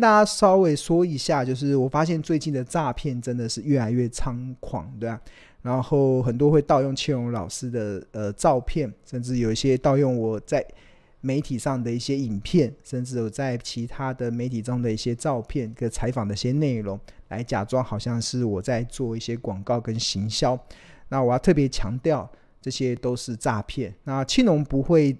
大家稍微说一下，就是我发现最近的诈骗真的是越来越猖狂，对啊。然后很多会盗用庆荣老师的呃照片，甚至有一些盗用我在媒体上的一些影片，甚至有在其他的媒体中的一些照片跟采访的一些内容，来假装好像是我在做一些广告跟行销。那我要特别强调，这些都是诈骗。那庆荣不会。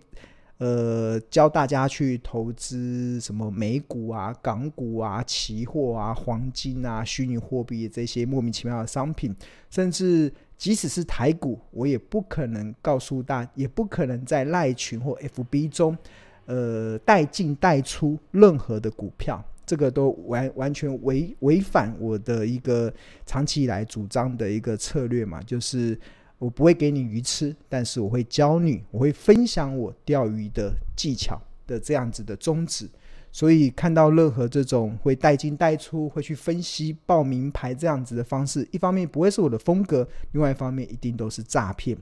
呃，教大家去投资什么美股啊、港股啊、期货啊、黄金啊、虚拟货币这些莫名其妙的商品，甚至即使是台股，我也不可能告诉大，也不可能在赖群或 FB 中，呃，带进带出任何的股票，这个都完完全违违反我的一个长期以来主张的一个策略嘛，就是。我不会给你鱼吃，但是我会教你，我会分享我钓鱼的技巧的这样子的宗旨。所以看到任何这种会带进带出、会去分析报名牌这样子的方式，一方面不会是我的风格，另外一方面一定都是诈骗。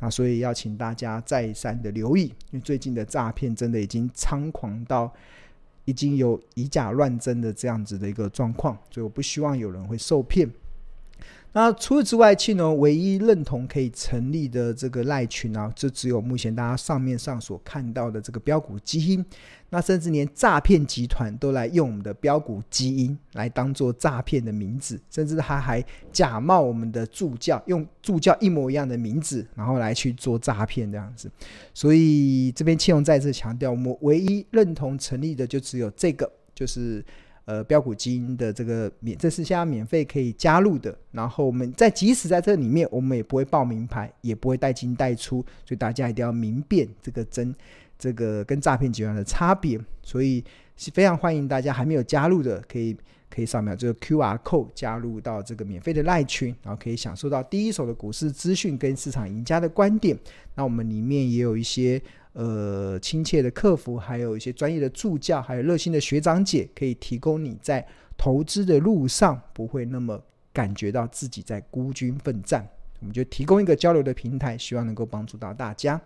那所以要请大家再三的留意，因为最近的诈骗真的已经猖狂到已经有以假乱真的这样子的一个状况，所以我不希望有人会受骗。那除此之外，庆荣唯一认同可以成立的这个赖群啊，就只有目前大家上面上所看到的这个标股基因。那甚至连诈骗集团都来用我们的标股基因来当做诈骗的名字，甚至他还假冒我们的助教，用助教一模一样的名字，然后来去做诈骗这样子。所以这边庆荣再次强调，我们唯一认同成立的就只有这个，就是。呃，标股基因的这个免，这是现在免费可以加入的。然后我们在即使在这里面，我们也不会报名牌，也不会带进带出，所以大家一定要明辨这个真这个跟诈骗集团的差别。所以是非常欢迎大家还没有加入的，可以可以扫描这个 QR code 加入到这个免费的赖群，然后可以享受到第一手的股市资讯跟市场赢家的观点。那我们里面也有一些。呃，亲切的客服，还有一些专业的助教，还有热心的学长姐，可以提供你在投资的路上不会那么感觉到自己在孤军奋战。我们就提供一个交流的平台，希望能够帮助到大家。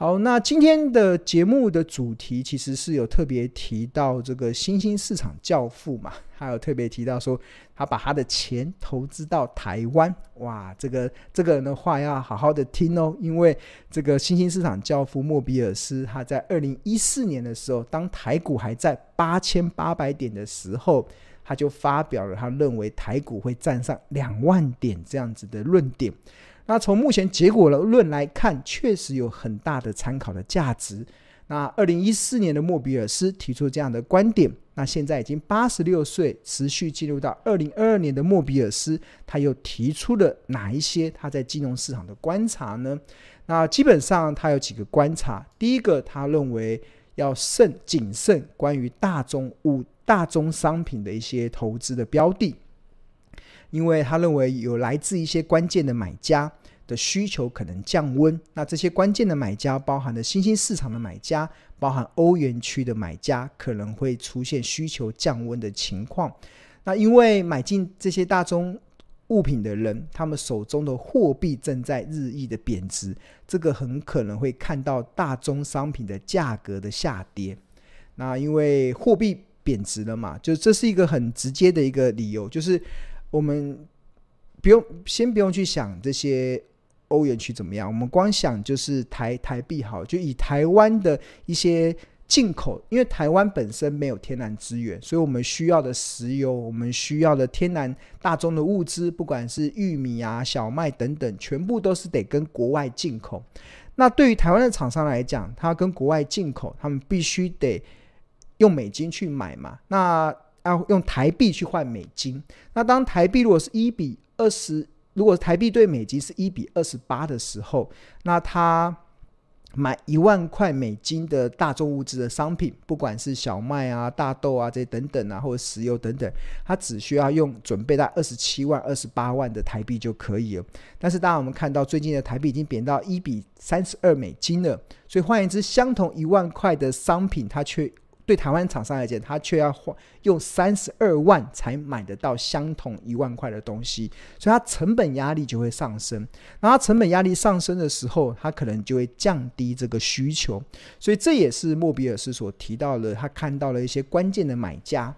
好，那今天的节目的主题其实是有特别提到这个新兴市场教父嘛，还有特别提到说他把他的钱投资到台湾，哇，这个这个人的话要好好的听哦，因为这个新兴市场教父莫比尔斯他在二零一四年的时候，当台股还在八千八百点的时候，他就发表了他认为台股会站上两万点这样子的论点。那从目前结果论来看，确实有很大的参考的价值。那二零一四年的莫比尔斯提出这样的观点，那现在已经八十六岁，持续进入到二零二二年的莫比尔斯，他又提出了哪一些他在金融市场的观察呢？那基本上他有几个观察，第一个，他认为要慎谨慎关于大宗物、大宗商品的一些投资的标的，因为他认为有来自一些关键的买家。的需求可能降温，那这些关键的买家包含了新兴市场的买家，包含欧元区的买家，可能会出现需求降温的情况。那因为买进这些大宗物品的人，他们手中的货币正在日益的贬值，这个很可能会看到大宗商品的价格的下跌。那因为货币贬值了嘛，就这是一个很直接的一个理由，就是我们不用先不用去想这些。欧元区怎么样？我们光想就是台台币好，就以台湾的一些进口，因为台湾本身没有天然资源，所以我们需要的石油，我们需要的天然大宗的物资，不管是玉米啊、小麦等等，全部都是得跟国外进口。那对于台湾的厂商来讲，他跟国外进口，他们必须得用美金去买嘛，那要用台币去换美金。那当台币如果是一比二十。如果台币对美金是一比二十八的时候，那他买一万块美金的大宗物资的商品，不管是小麦啊、大豆啊这些等等啊，或者石油等等，他只需要用准备在二十七万、二十八万的台币就可以了。但是，当然我们看到最近的台币已经贬到一比三十二美金了，所以换言之，相同一万块的商品，它却。对台湾厂商来讲，他却要花用三十二万才买得到相同一万块的东西，所以它成本压力就会上升。那它成本压力上升的时候，它可能就会降低这个需求。所以这也是莫比尔斯所提到的，他看到了一些关键的买家。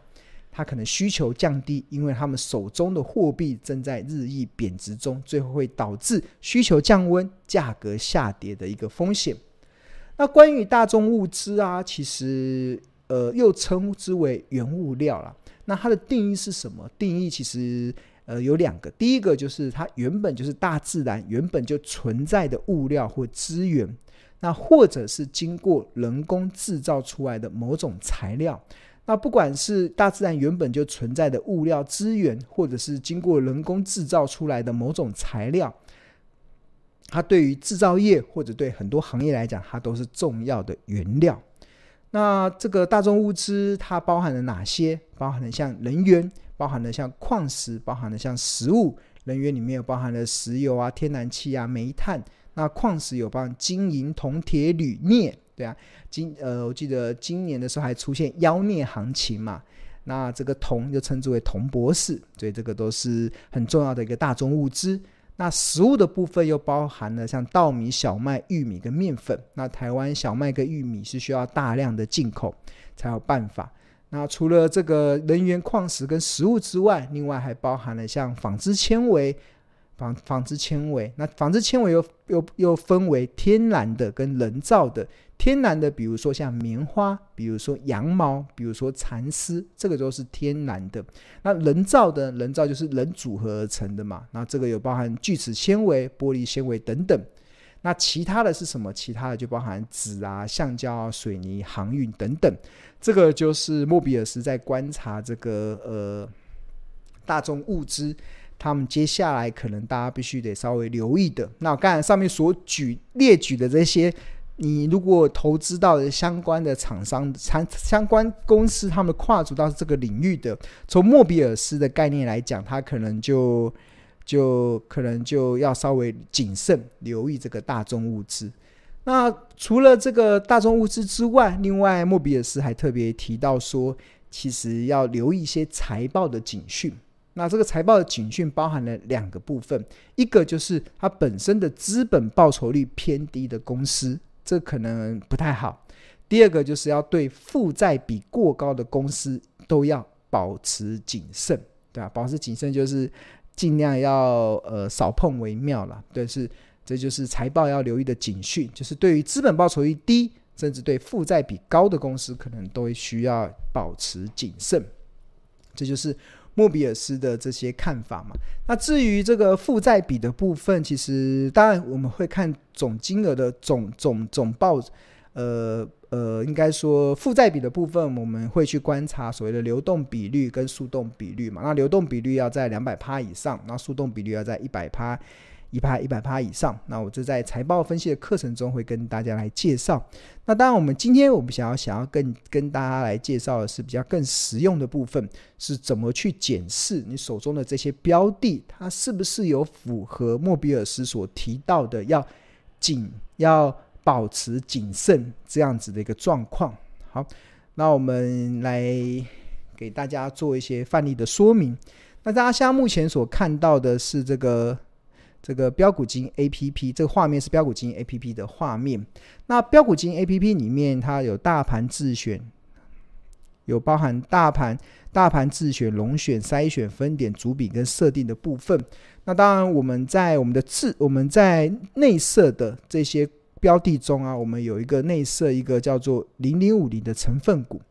他可能需求降低，因为他们手中的货币正在日益贬值中，最后会导致需求降温、价格下跌的一个风险。那关于大众物资啊，其实呃又称之为原物料啦。那它的定义是什么？定义其实呃有两个，第一个就是它原本就是大自然原本就存在的物料或资源，那或者是经过人工制造出来的某种材料。那不管是大自然原本就存在的物料资源，或者是经过人工制造出来的某种材料，它对于制造业或者对很多行业来讲，它都是重要的原料。那这个大众物资它包含了哪些？包含了像能源，包含了像矿石，包含了像食物。能源里面有包含了石油啊、天然气啊、煤炭。那矿石有包含金银铜铁铝镍。对啊，今呃，我记得今年的时候还出现妖镍行情嘛，那这个铜就称之为铜博士，所以这个都是很重要的一个大众物资。那食物的部分又包含了像稻米、小麦、玉米跟面粉。那台湾小麦跟玉米是需要大量的进口才有办法。那除了这个能源、矿石跟食物之外，另外还包含了像纺织纤维。纺纺织纤维，那纺织纤维又又又分为天然的跟人造的。天然的，比如说像棉花，比如说羊毛，比如说蚕丝，这个都是天然的。那人造的，人造就是人组合而成的嘛。那这个有包含聚酯纤维、玻璃纤维等等。那其他的是什么？其他的就包含纸啊、橡胶啊、水泥、航运等等。这个就是莫比尔斯在观察这个呃大众物资。他们接下来可能大家必须得稍微留意的。那刚才上面所举列举的这些，你如果投资到的相关的厂商、相相关公司，他们跨足到这个领域的，从莫比尔斯的概念来讲，他可能就就可能就要稍微谨慎留意这个大宗物资。那除了这个大宗物资之外，另外莫比尔斯还特别提到说，其实要留意一些财报的警讯。那这个财报的警讯包含了两个部分，一个就是它本身的资本报酬率偏低的公司，这可能不太好；第二个就是要对负债比过高的公司都要保持谨慎，对吧？保持谨慎就是尽量要呃少碰为妙了。对，是这就是财报要留意的警讯，就是对于资本报酬率低，甚至对负债比高的公司，可能都需要保持谨慎。这就是。莫比尔斯的这些看法嘛，那至于这个负债比的部分，其实当然我们会看总金额的总总总报，呃呃，应该说负债比的部分，我们会去观察所谓的流动比率跟速动比率嘛。那流动比率要在两百趴以上，那速动比率要在一百趴。一趴一百趴以上，那我就在财报分析的课程中会跟大家来介绍。那当然，我们今天我们想要想要跟跟大家来介绍的是比较更实用的部分，是怎么去检视你手中的这些标的，它是不是有符合莫比尔斯所提到的要谨要保持谨慎这样子的一个状况。好，那我们来给大家做一些范例的说明。那大家现在目前所看到的是这个。这个标股金 A P P，这个画面是标股金 A P P 的画面。那标股金 A P P 里面，它有大盘自选，有包含大盘、大盘自选、龙选、筛选、分点、主笔跟设定的部分。那当然，我们在我们的自我们在内设的这些标的中啊，我们有一个内设一个叫做零零五零的成分股。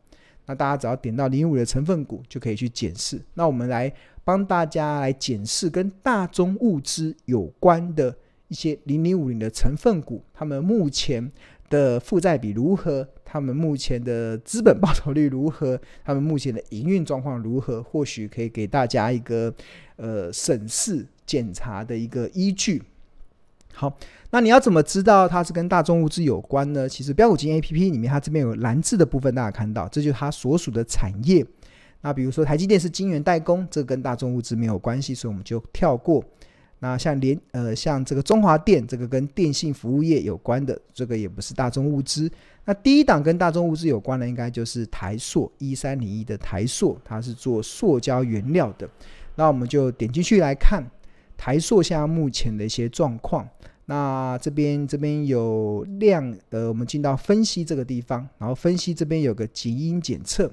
那大家只要点到零五的成分股，就可以去检视。那我们来。帮大家来检视跟大宗物资有关的一些零零五零的成分股，他们目前的负债比如何？他们目前的资本报酬率如何？他们目前的营运状况如何？或许可以给大家一个呃审视检查的一个依据。好，那你要怎么知道它是跟大宗物资有关呢？其实标股金 APP 里面，它这边有蓝字的部分，大家看到，这就是它所属的产业。那比如说台积电是晶圆代工，这跟大众物资没有关系，所以我们就跳过。那像联呃像这个中华电，这个跟电信服务业有关的，这个也不是大众物资。那第一档跟大众物资有关的，应该就是台塑一三零一的台塑，它是做塑胶原料的。那我们就点进去来看台塑现在目前的一些状况。那这边这边有量，呃，我们进到分析这个地方，然后分析这边有个基因检测。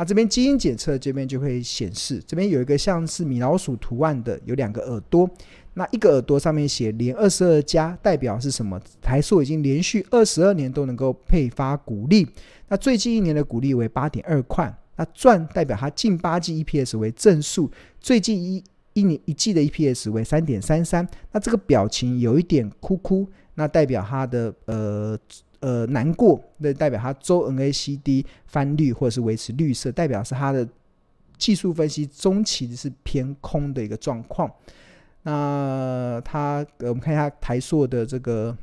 那这边基因检测这边就会显示，这边有一个像是米老鼠图案的，有两个耳朵。那一个耳朵上面写连二十二加，代表是什么？台塑已经连续二十二年都能够配发股利。那最近一年的股利为八点二块。那赚代表它近八季 EPS 为正数，最近一一年一季的 EPS 为三点三三。那这个表情有一点哭哭，那代表它的呃呃难过，那代表它周 NACD 翻绿或者是维持绿色，代表是它的技术分析中期是偏空的一个状况。那它，我们看一下台塑的这个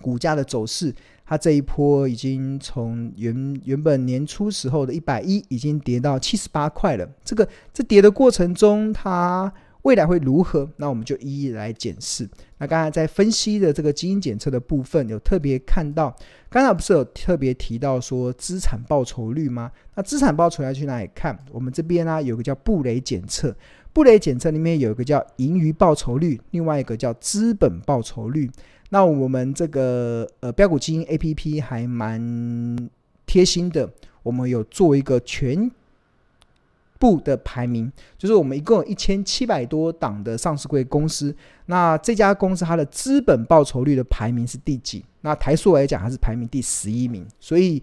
股价的走势，它这一波已经从原原本年初时候的一百一，已经跌到七十八块了。这个这跌的过程中，它未来会如何？那我们就一一来检视。那刚才在分析的这个基因检测的部分，有特别看到，刚才不是有特别提到说资产报酬率吗？那资产报酬要去哪里看？我们这边呢、有个叫布雷检测。布雷检测里面有一个叫盈余报酬率，另外一个叫资本报酬率。那我们这个呃标股基因 APP 还蛮贴心的，我们有做一个全部的排名，就是我们一共有一千七百多档的上市柜公司，那这家公司它的资本报酬率的排名是第几？那台塑来讲，它是排名第十一名，所以。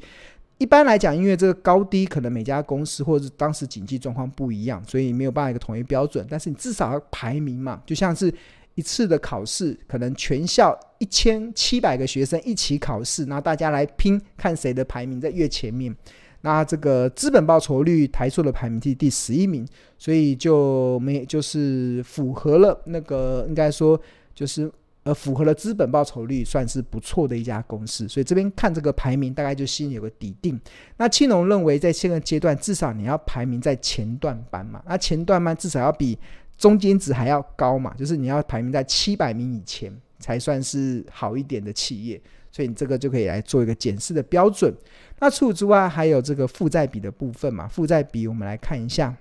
一般来讲，因为这个高低可能每家公司或者是当时经济状况不一样，所以没有办法一个统一标准。但是你至少要排名嘛，就像是一次的考试，可能全校一千七百个学生一起考试，那大家来拼看谁的排名在越前面。那这个资本报酬率台塑的排名第第十一名，所以就没就是符合了那个应该说就是。呃，符合了资本报酬率，算是不错的一家公司。所以这边看这个排名，大概就心里有个底定。那庆隆认为，在现在阶段，至少你要排名在前段班嘛。那前段班至少要比中间值还要高嘛，就是你要排名在七百名以前，才算是好一点的企业。所以你这个就可以来做一个检视的标准。那除此之外，还有这个负债比的部分嘛。负债比我们来看一下，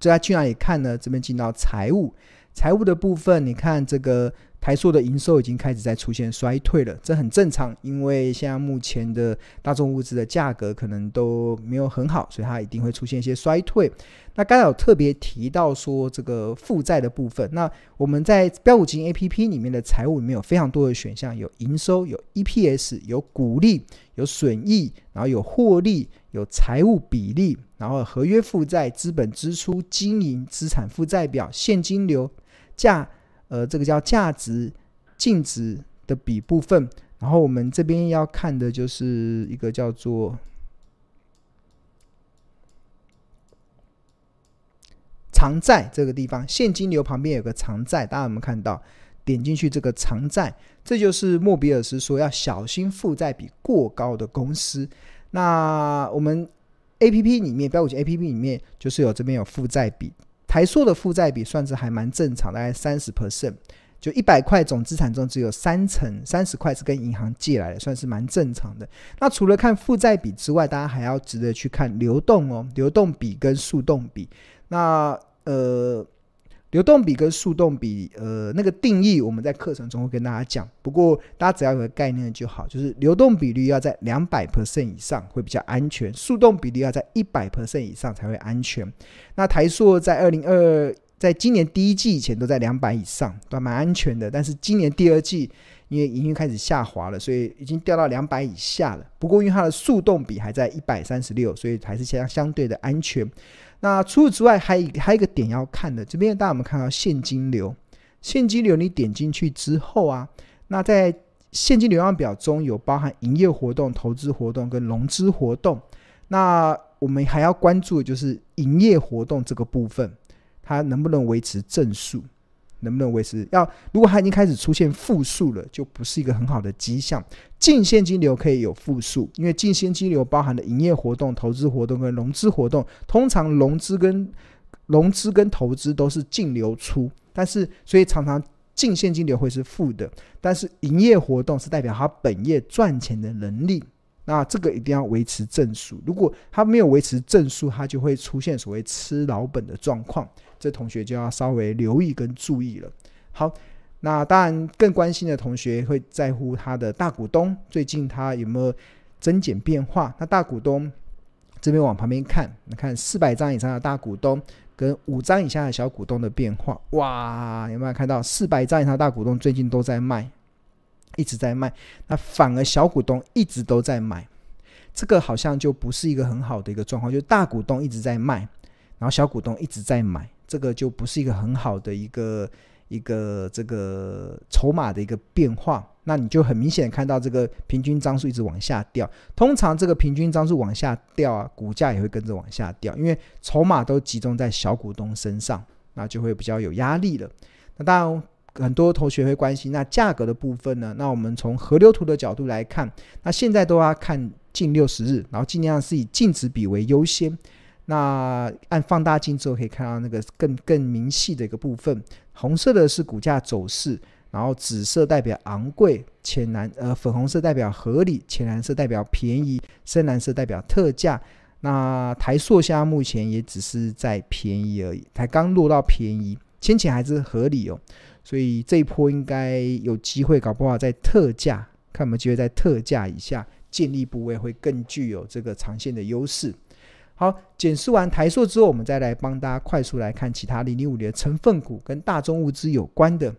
这要去哪里看呢？这边进到财务，财务的部分，你看这个。台塑的营收已经开始在出现衰退了，这很正常，因为现在目前的大众物资的价格可能都没有很好，所以它一定会出现一些衰退。那刚才有特别提到说这个负债的部分，那我们在标股基因 APP 里面的财务里面有非常多的选项，有营收、有 EPS、有股利、有损益，然后有获利、有财务比例，然后合约负债、资本支出、经营资产负债表、现金流价。呃，这个叫价值净值的比部分，然后我们这边要看的就是一个叫做偿债这个地方，现金流旁边有个偿债，大家有没有看到？点进去这个偿债，这就是莫比尔斯说要小心负债比过高的公司。那我们 A P P 里面，标股基 A P P 里面就是有这边有负债比。台塑的负债比算是还蛮正常，大概三十 percent，就一百块总资产中只有三成三十块是跟银行借来的，算是蛮正常的。那除了看负债比之外，大家还要值得去看流动哦，流动比跟速动比。那呃。流动比跟速动比，呃，那个定义我们在课程中会跟大家讲。不过大家只要有个概念就好，就是流动比率要在两百 percent 以上会比较安全，速动比率要在一百 percent 以上才会安全。那台硕在二零二，在今年第一季以前都在两百以上，都蛮安全的。但是今年第二季因为营运开始下滑了，所以已经掉到两百以下了。不过因为它的速动比还在一百三十六，所以还是相相对的安全。那除此之外，还有还有一个点要看的，这边大家有没有看到现金流？现金流你点进去之后啊，那在现金流量表中有包含营业活动、投资活动跟融资活动。那我们还要关注的就是营业活动这个部分，它能不能维持正数？能不能维持？要如果它已经开始出现负数了，就不是一个很好的迹象。净现金流可以有负数，因为净现金流包含了营业活动、投资活动跟融资活动，通常融资跟融资跟投资都是净流出，但是所以常常净现金流会是负的。但是营业活动是代表它本业赚钱的能力，那这个一定要维持正数。如果它没有维持正数，它就会出现所谓吃老本的状况。这同学就要稍微留意跟注意了。好，那当然更关心的同学会在乎他的大股东最近他有没有增减变化。那大股东这边往旁边看，你看四百张以上的大股东跟五张以下的小股东的变化，哇，有没有看到四百张以上大股东最近都在卖，一直在卖，那反而小股东一直都在买，这个好像就不是一个很好的一个状况，就是大股东一直在卖，然后小股东一直在买，这个就不是一个很好的一个。一个这个筹码的一个变化，那你就很明显看到这个平均张数一直往下掉。通常这个平均张数往下掉啊，股价也会跟着往下掉，因为筹码都集中在小股东身上，那就会比较有压力了。那当然，很多同学会关心那价格的部分呢？那我们从河流图的角度来看，那现在都要看近六十日，然后尽量是以净值比为优先。那按放大镜之后可以看到那个更更明细的一个部分，红色的是股价走势，然后紫色代表昂贵，浅蓝呃粉红色代表合理，浅蓝色代表便宜，深蓝色代表特价。那台塑现在目前也只是在便宜而已，才刚落到便宜，先前还是合理哦，所以这一波应该有机会，搞不好在特价，看有没有机会在特价以下建立部位，会更具有这个长线的优势。好，检视完台塑之后，我们再来帮大家快速来看其他零零五零的成分股跟大宗物资有关的。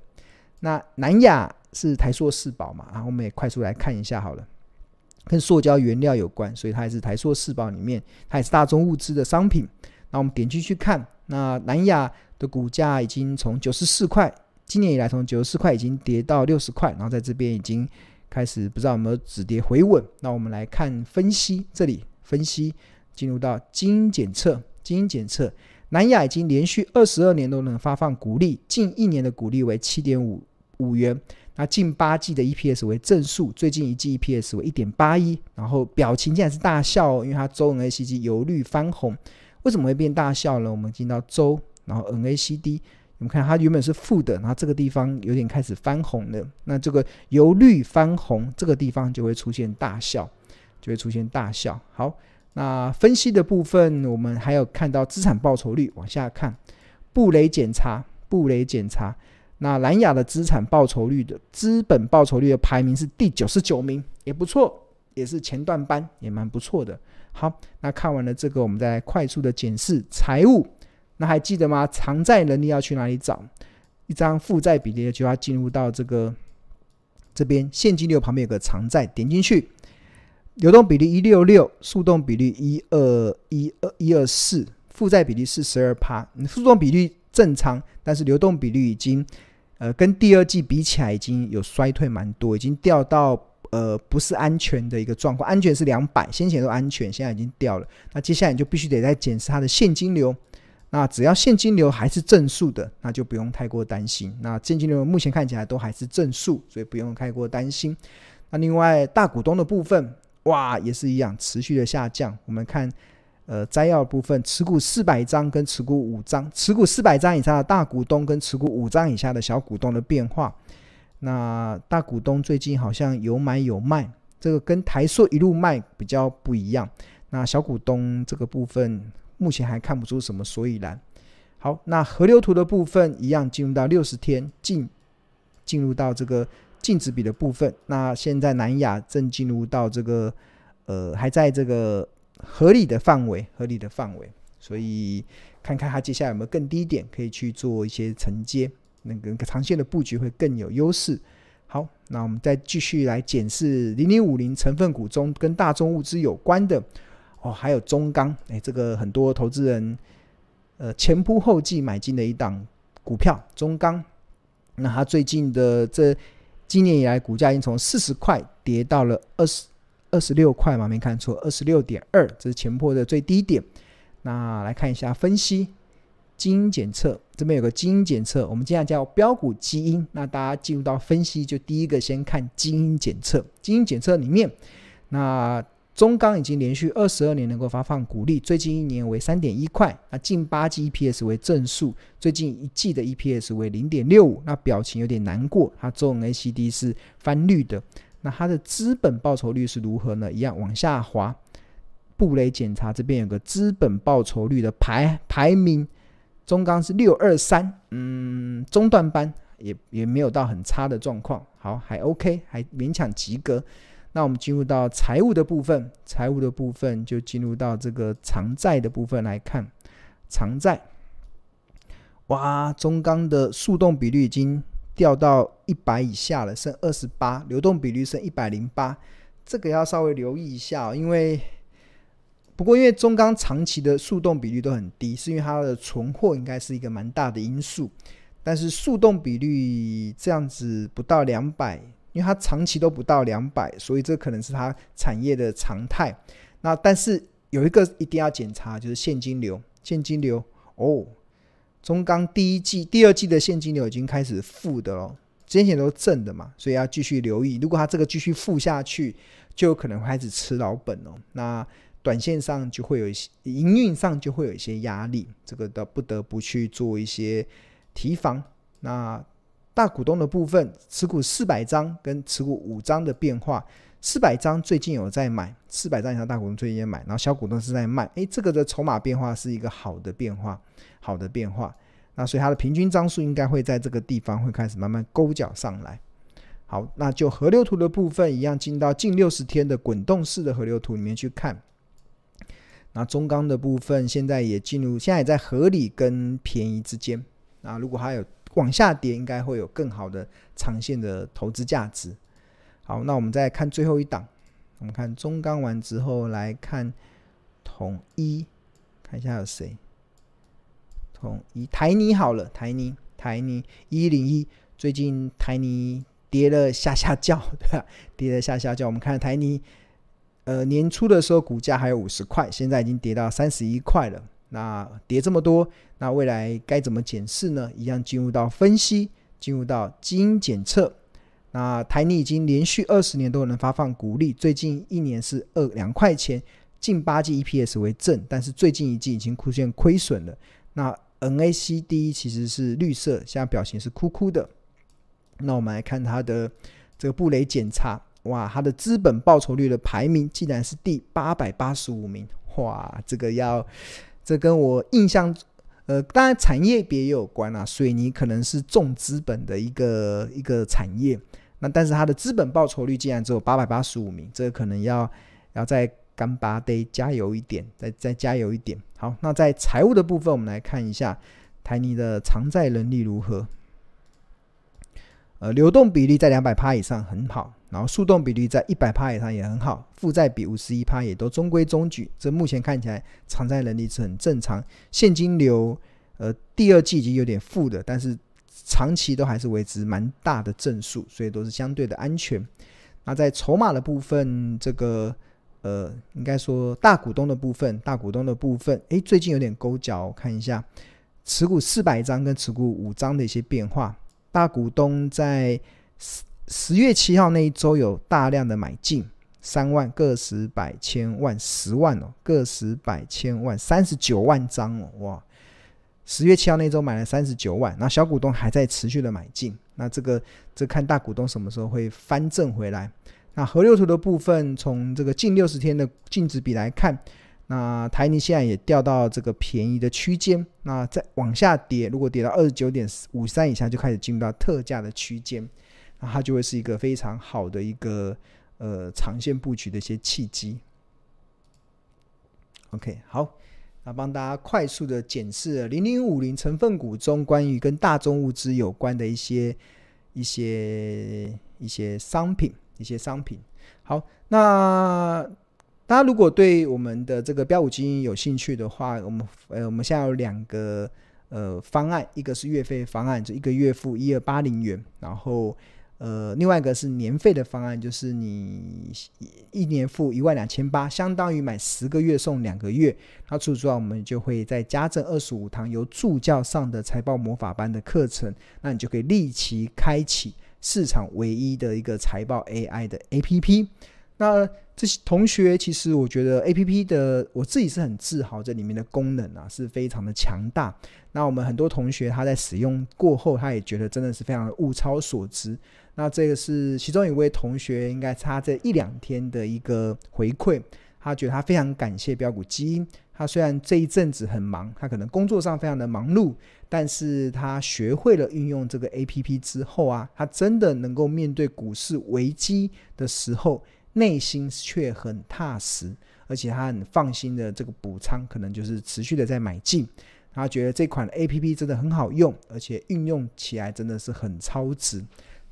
那南亚是台塑四宝嘛？然后我们也快速来看一下好了，跟塑胶原料有关，所以它也是台塑四宝里面，它也是大宗物资的商品。那我们点进去看，那南亚的股价已经从九十四块，今年以来从九十四块已经跌到六十块，然后在这边已经开始不知道有没有止跌回稳。那我们来看分析，这里分析。进入到基因检测，基因检测，南亚已经连续二十二年都能发放股利，近一年的股利为七点五五元，那近八季的 EPS 为正数，最近一季 EPS 为一点八一，然后表情竟然是大笑哦，因为它周 NACD 由绿翻红，为什么会变大笑呢？我们进到周，然后 NACD，我们看它原本是负的，然后这个地方有点开始翻红了，那这个由绿翻红，这个地方就会出现大笑，就会出现大笑，好。那分析的部分，我们还有看到资产报酬率往下看，布雷检查，布雷检查。那南亚的资产报酬率的资本报酬率的排名是第九十九名，也不错，也是前段班，也蛮不错的。好，那看完了这个，我们再来快速的检视财务。那还记得吗？偿债能力要去哪里找？一张负债比例就要进入到这个这边现金流旁边有个偿债，点进去。流动比例一六六，速动比例一二一二一二四，负债比例是十二趴。你速动比率正常，但是流动比率已经，呃，跟第二季比起来已经有衰退蛮多，已经掉到呃不是安全的一个状况。安全是两百，先前都安全，现在已经掉了。那接下来你就必须得再检视它的现金流。那只要现金流还是正数的，那就不用太过担心。那现金流目前看起来都还是正数，所以不用太过担心。那另外大股东的部分。哇，也是一样，持续的下降。我们看，呃，摘要部分，持股四百张跟持股五张，持股四百张以上的大股东跟持股五张以下的小股东的变化。那大股东最近好像有买有卖，这个跟台塑一路卖比较不一样。那小股东这个部分目前还看不出什么所以然。好，那河流图的部分一样进入到六十天进，进入到这个。净值比的部分，那现在南亚正进入到这个，呃，还在这个合理的范围，合理的范围，所以看看它接下来有没有更低点可以去做一些承接，那个长线的布局会更有优势。好，那我们再继续来检视零零五零成分股中跟大宗物资有关的哦，还有中钢，哎，这个很多投资人呃前仆后继买进的一档股票中钢，那它最近的这。今年以来，股价已经从四十块跌到了二十二十六块嘛，没看错，二十六点二，这是前破的最低点。那来看一下分析，基因检测这边有个基因检测，我们经常叫标股基因。那大家进入到分析，就第一个先看基因检测，基因检测里面，那。中钢已经连续二十二年能够发放股利，最近一年为三点一块，那近八季 EPS 为正数，最近一季的 EPS 为零点六五，那表情有点难过，它周 MACD 是翻绿的，那它的资本报酬率是如何呢？一样往下滑，布雷检查这边有个资本报酬率的排排名，中钢是六二三，嗯，中段班也也没有到很差的状况，好，还 OK，还勉强及格。那我们进入到财务的部分，财务的部分就进入到这个偿债的部分来看，偿债，哇，中钢的速动比率已经掉到一百以下了，剩二十八，流动比率剩一百零八，这个要稍微留意一下哦，因为。不过，因为中钢长期的速动比率都很低，是因为它的存货应该是一个蛮大的因素。但是速动比率这样子不到两百，因为它长期都不到两百，所以这可能是它产业的常态。那但是有一个一定要检查，就是现金流。现金流哦，中钢第一季、第二季的现金流已经开始负的了，之前都正的嘛，所以要继续留意。如果它这个继续负下去，就有可能开始吃老本哦。那短线上就会有一些营运上就会有一些压力，这个的不得不去做一些提防。那大股东的部分，持股四百张跟持股五张的变化，四百张最近有在买，四百张以上大股东最近也买，然后小股东是在卖。诶，这个的筹码变化是一个好的变化，好的变化。那所以它的平均张数应该会在这个地方会开始慢慢勾脚上来。好，那就河流图的部分一样，进到近六十天的滚动式的河流图里面去看。那中钢的部分现在也进入，现在也在合理跟便宜之间。那如果还有往下跌，应该会有更好的长线的投资价值。好，那我们再看最后一档，我们看中钢完之后来看统一，看一下有谁？统一台泥好了，台泥台泥一零一，最近台泥跌了下下叫，对吧？跌了下下叫，我们看台泥。呃，年初的时候股价还有五十块，现在已经跌到三十一块了。那跌这么多，那未来该怎么检视呢？一样进入到分析，进入到基因检测。那台泥已经连续二十年都能发放股利，最近一年是二两块钱，近八季 EPS 为正，但是最近一季已经出现亏损了。那 NACD 其实是绿色，现在表情是哭哭的。那我们来看它的这个布雷检查。哇，它的资本报酬率的排名竟然是第八百八十五名！哇，这个要，这跟我印象，呃，当然产业别也有关啊。水泥可能是重资本的一个一个产业，那但是它的资本报酬率竟然只有八百八十五名，这个可能要要再干巴得加油一点，再再加油一点。好，那在财务的部分，我们来看一下台泥的偿债能力如何。呃，流动比例在两百趴以上很好。然后速动比率在一百趴以上也很好，负债比五十一趴也都中规中矩。这目前看起来偿债能力是很正常。现金流，呃，第二季已经有点负的，但是长期都还是维持蛮大的正数，所以都是相对的安全。那在筹码的部分，这个呃，应该说大股东的部分，大股东的部分，诶，最近有点勾脚，看一下持股四百张跟持股五张的一些变化。大股东在。十月七号那一周有大量的买进，三万个十百千万十万哦，个十百千万三十九万张哦，哇！十月七号那周买了三十九万，那小股东还在持续的买进，那这个这看大股东什么时候会翻正回来。那河流图的部分，从这个近六十天的净值比来看，那台泥现在也掉到这个便宜的区间，那再往下跌，如果跌到二十九点五三以下，就开始进入到特价的区间。它就会是一个非常好的一个呃长线布局的一些契机。OK，好，那帮大家快速的检视了零零五零成分股中关于跟大宗物资有关的一些一些一些商品，一些商品。好，那大家如果对我们的这个标五基金有兴趣的话，我们呃我们现在有两个呃方案，一个是月费方案，就一个月付一二八零元，然后。呃，另外一个是年费的方案，就是你一年付一万两千八，相当于买十个月送两个月。那除此之外，我们就会再加赠二十五堂由助教上的财报魔法班的课程，那你就可以立即开启市场唯一的一个财报 AI 的 APP。那这些同学，其实我觉得 APP 的我自己是很自豪，这里面的功能啊是非常的强大。那我们很多同学他在使用过后，他也觉得真的是非常的物超所值。那这个是其中一位同学，应该差这一两天的一个回馈，他觉得他非常感谢标股基因。他虽然这一阵子很忙，他可能工作上非常的忙碌，但是他学会了运用这个 APP 之后啊，他真的能够面对股市危机的时候，内心却很踏实，而且他很放心的这个补仓，可能就是持续的在买进。他觉得这款 APP 真的很好用，而且运用起来真的是很超值。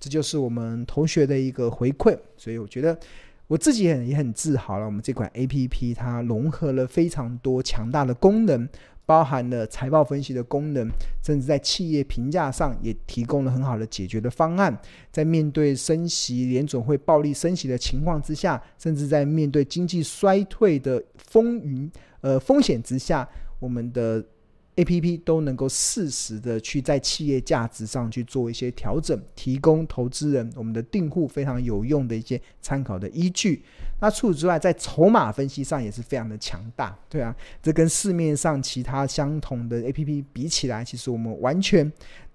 这就是我们同学的一个回馈，所以我觉得我自己也很也很自豪了。我们这款 APP 它融合了非常多强大的功能，包含了财报分析的功能，甚至在企业评价上也提供了很好的解决的方案。在面对升息、联准会暴力升息的情况之下，甚至在面对经济衰退的风云呃风险之下，我们的 A P P 都能够适时的去在企业价值上去做一些调整，提供投资人、我们的订户非常有用的一些参考的依据。那除此之外，在筹码分析上也是非常的强大，对啊，这跟市面上其他相同的 A P P 比起来，其实我们完全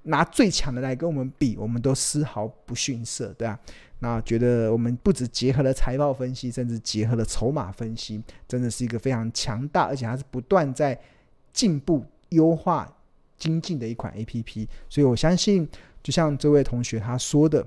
拿最强的来跟我们比，我们都丝毫不逊色，对啊。那觉得我们不只结合了财报分析，甚至结合了筹码分析，真的是一个非常强大，而且还是不断在进步。优化精进的一款 APP，所以我相信，就像这位同学他说的，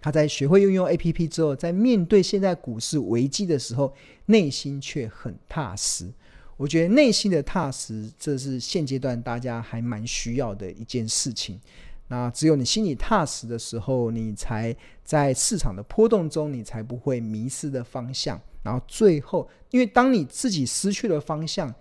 他在学会运用 APP 之后，在面对现在股市危机的时候，内心却很踏实。我觉得内心的踏实，这是现阶段大家还蛮需要的一件事情。那只有你心里踏实的时候，你才在市场的波动中，你才不会迷失的方向。然后最后，因为当你自己失去了方向，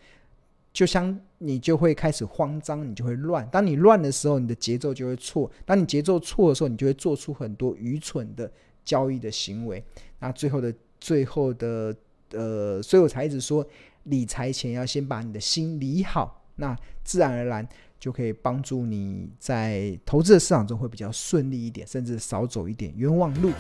就像你就会开始慌张，你就会乱。当你乱的时候，你的节奏就会错。当你节奏错的时候，你就会做出很多愚蠢的交易的行为。那最后的最后的呃，所以我才一直说，理财前要先把你的心理好，那自然而然就可以帮助你在投资的市场中会比较顺利一点，甚至少走一点冤枉路。